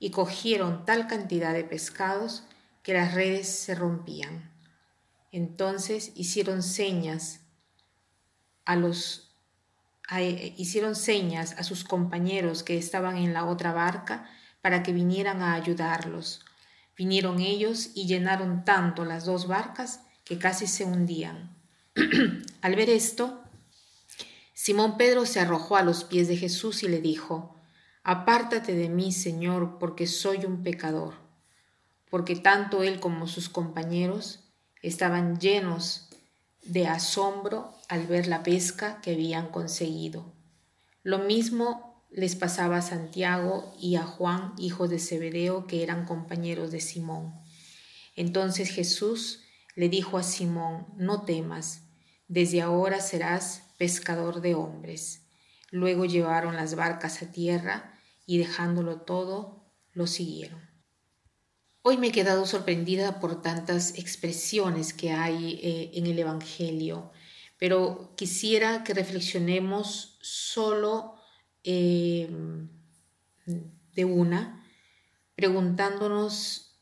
y cogieron tal cantidad de pescados que las redes se rompían. Entonces hicieron señas a los hicieron señas a sus compañeros que estaban en la otra barca para que vinieran a ayudarlos. Vinieron ellos y llenaron tanto las dos barcas que casi se hundían. Al ver esto, Simón Pedro se arrojó a los pies de Jesús y le dijo, Apártate de mí, Señor, porque soy un pecador porque tanto él como sus compañeros estaban llenos de asombro al ver la pesca que habían conseguido. Lo mismo les pasaba a Santiago y a Juan, hijos de Zebedeo, que eran compañeros de Simón. Entonces Jesús le dijo a Simón, no temas, desde ahora serás pescador de hombres. Luego llevaron las barcas a tierra y dejándolo todo, lo siguieron. Hoy me he quedado sorprendida por tantas expresiones que hay eh, en el Evangelio, pero quisiera que reflexionemos solo em, de una, preguntándonos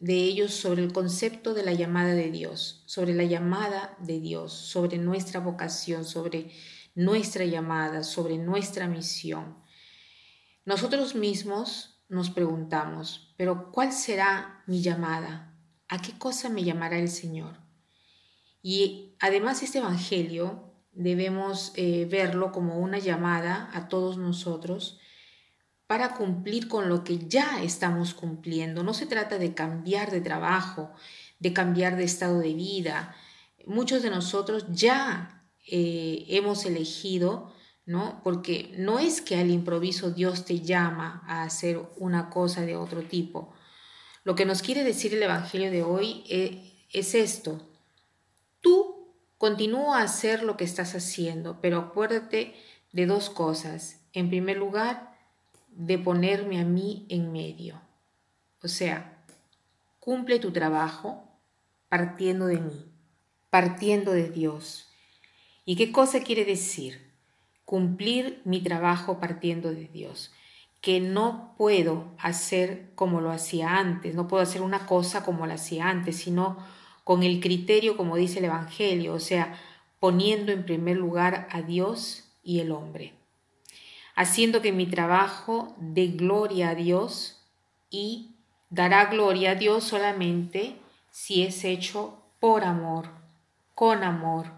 de ellos sobre el concepto de la llamada de Dios, sobre la llamada de Dios, sobre nuestra vocación, sobre nuestra llamada, sobre nuestra misión. Nosotros mismos nos preguntamos, pero ¿cuál será mi llamada? ¿A qué cosa me llamará el Señor? Y además este Evangelio debemos eh, verlo como una llamada a todos nosotros para cumplir con lo que ya estamos cumpliendo. No se trata de cambiar de trabajo, de cambiar de estado de vida. Muchos de nosotros ya eh, hemos elegido ¿no? Porque no es que al improviso Dios te llama a hacer una cosa de otro tipo. Lo que nos quiere decir el Evangelio de hoy es, es esto. Tú continúa a hacer lo que estás haciendo, pero acuérdate de dos cosas. En primer lugar, de ponerme a mí en medio. O sea, cumple tu trabajo partiendo de mí, partiendo de Dios. ¿Y qué cosa quiere decir? Cumplir mi trabajo partiendo de Dios, que no puedo hacer como lo hacía antes, no puedo hacer una cosa como la hacía antes, sino con el criterio como dice el Evangelio, o sea, poniendo en primer lugar a Dios y el hombre, haciendo que mi trabajo dé gloria a Dios y dará gloria a Dios solamente si es hecho por amor, con amor,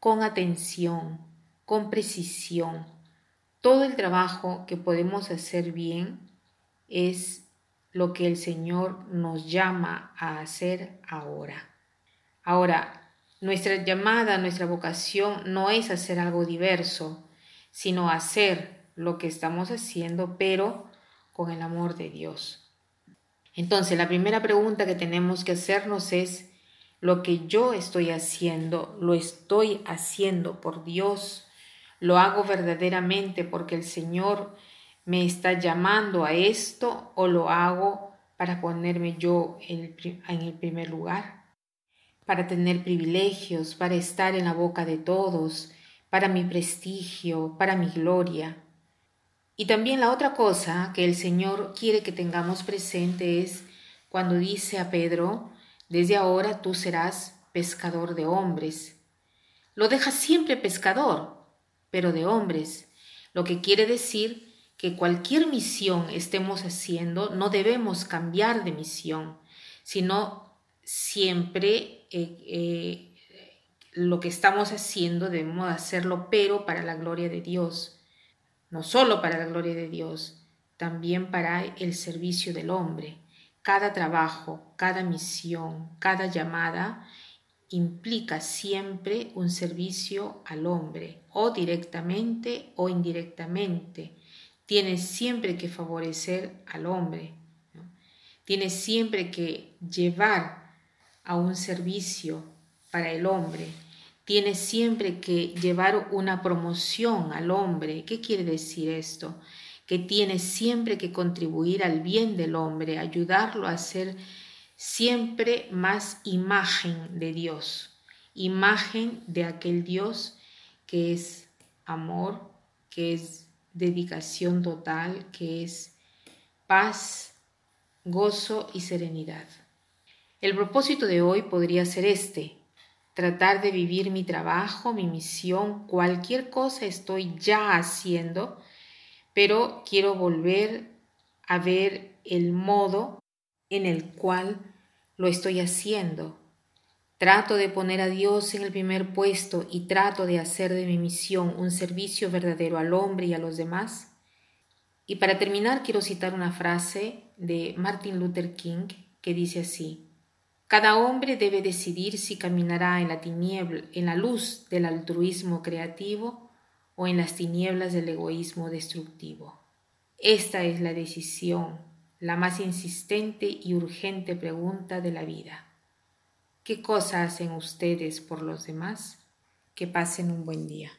con atención, con precisión. Todo el trabajo que podemos hacer bien es lo que el Señor nos llama a hacer ahora. Ahora, nuestra llamada, nuestra vocación no es hacer algo diverso, sino hacer lo que estamos haciendo, pero con el amor de Dios. Entonces, la primera pregunta que tenemos que hacernos es, ¿lo que yo estoy haciendo, lo estoy haciendo por Dios ¿Lo hago verdaderamente porque el Señor me está llamando a esto o lo hago para ponerme yo en el, primer lugar? Para tener privilegios, para estar en la boca de todos, para mi prestigio, para mi gloria. Y también la otra cosa que el Señor quiere que tengamos presente es cuando dice a Pedro, desde ahora tú serás pescador de hombres. Lo deja siempre pescador, pero de hombres, lo que quiere decir que cualquier misión estemos haciendo, no debemos cambiar de misión, sino siempre eh, eh, lo que estamos haciendo debemos hacerlo, pero para la gloria de Dios. No solo para la gloria de Dios, también para el servicio del hombre. Cada trabajo, cada misión, cada llamada implica siempre un servicio al hombre, o directamente o indirectamente. Tiene siempre que favorecer al hombre. Tiene siempre que llevar a un servicio para el hombre. Tiene siempre que llevar una promoción al hombre. ¿Qué quiere decir esto? Que tiene siempre que contribuir al bien del hombre, ayudarlo a ser siempre más imagen de Dios, imagen de aquel Dios que es amor, que es dedicación total, que es paz, gozo y serenidad. El propósito de hoy podría ser este, tratar de vivir mi trabajo, mi misión, cualquier cosa estoy ya haciendo, pero quiero volver a ver el modo en el cual lo estoy haciendo. Trato de poner a Dios en el primer puesto y trato de hacer de mi misión un servicio verdadero al hombre y a los demás. Y para terminar quiero citar una frase de Martin Luther King que dice así: Cada hombre debe decidir si caminará en la tiniebla, en la luz del altruismo creativo o en las tinieblas del egoísmo destructivo. Esta es la decisión la más insistente y urgente pregunta de la vida. ¿Qué cosa hacen ustedes por los demás? Que pasen un buen día.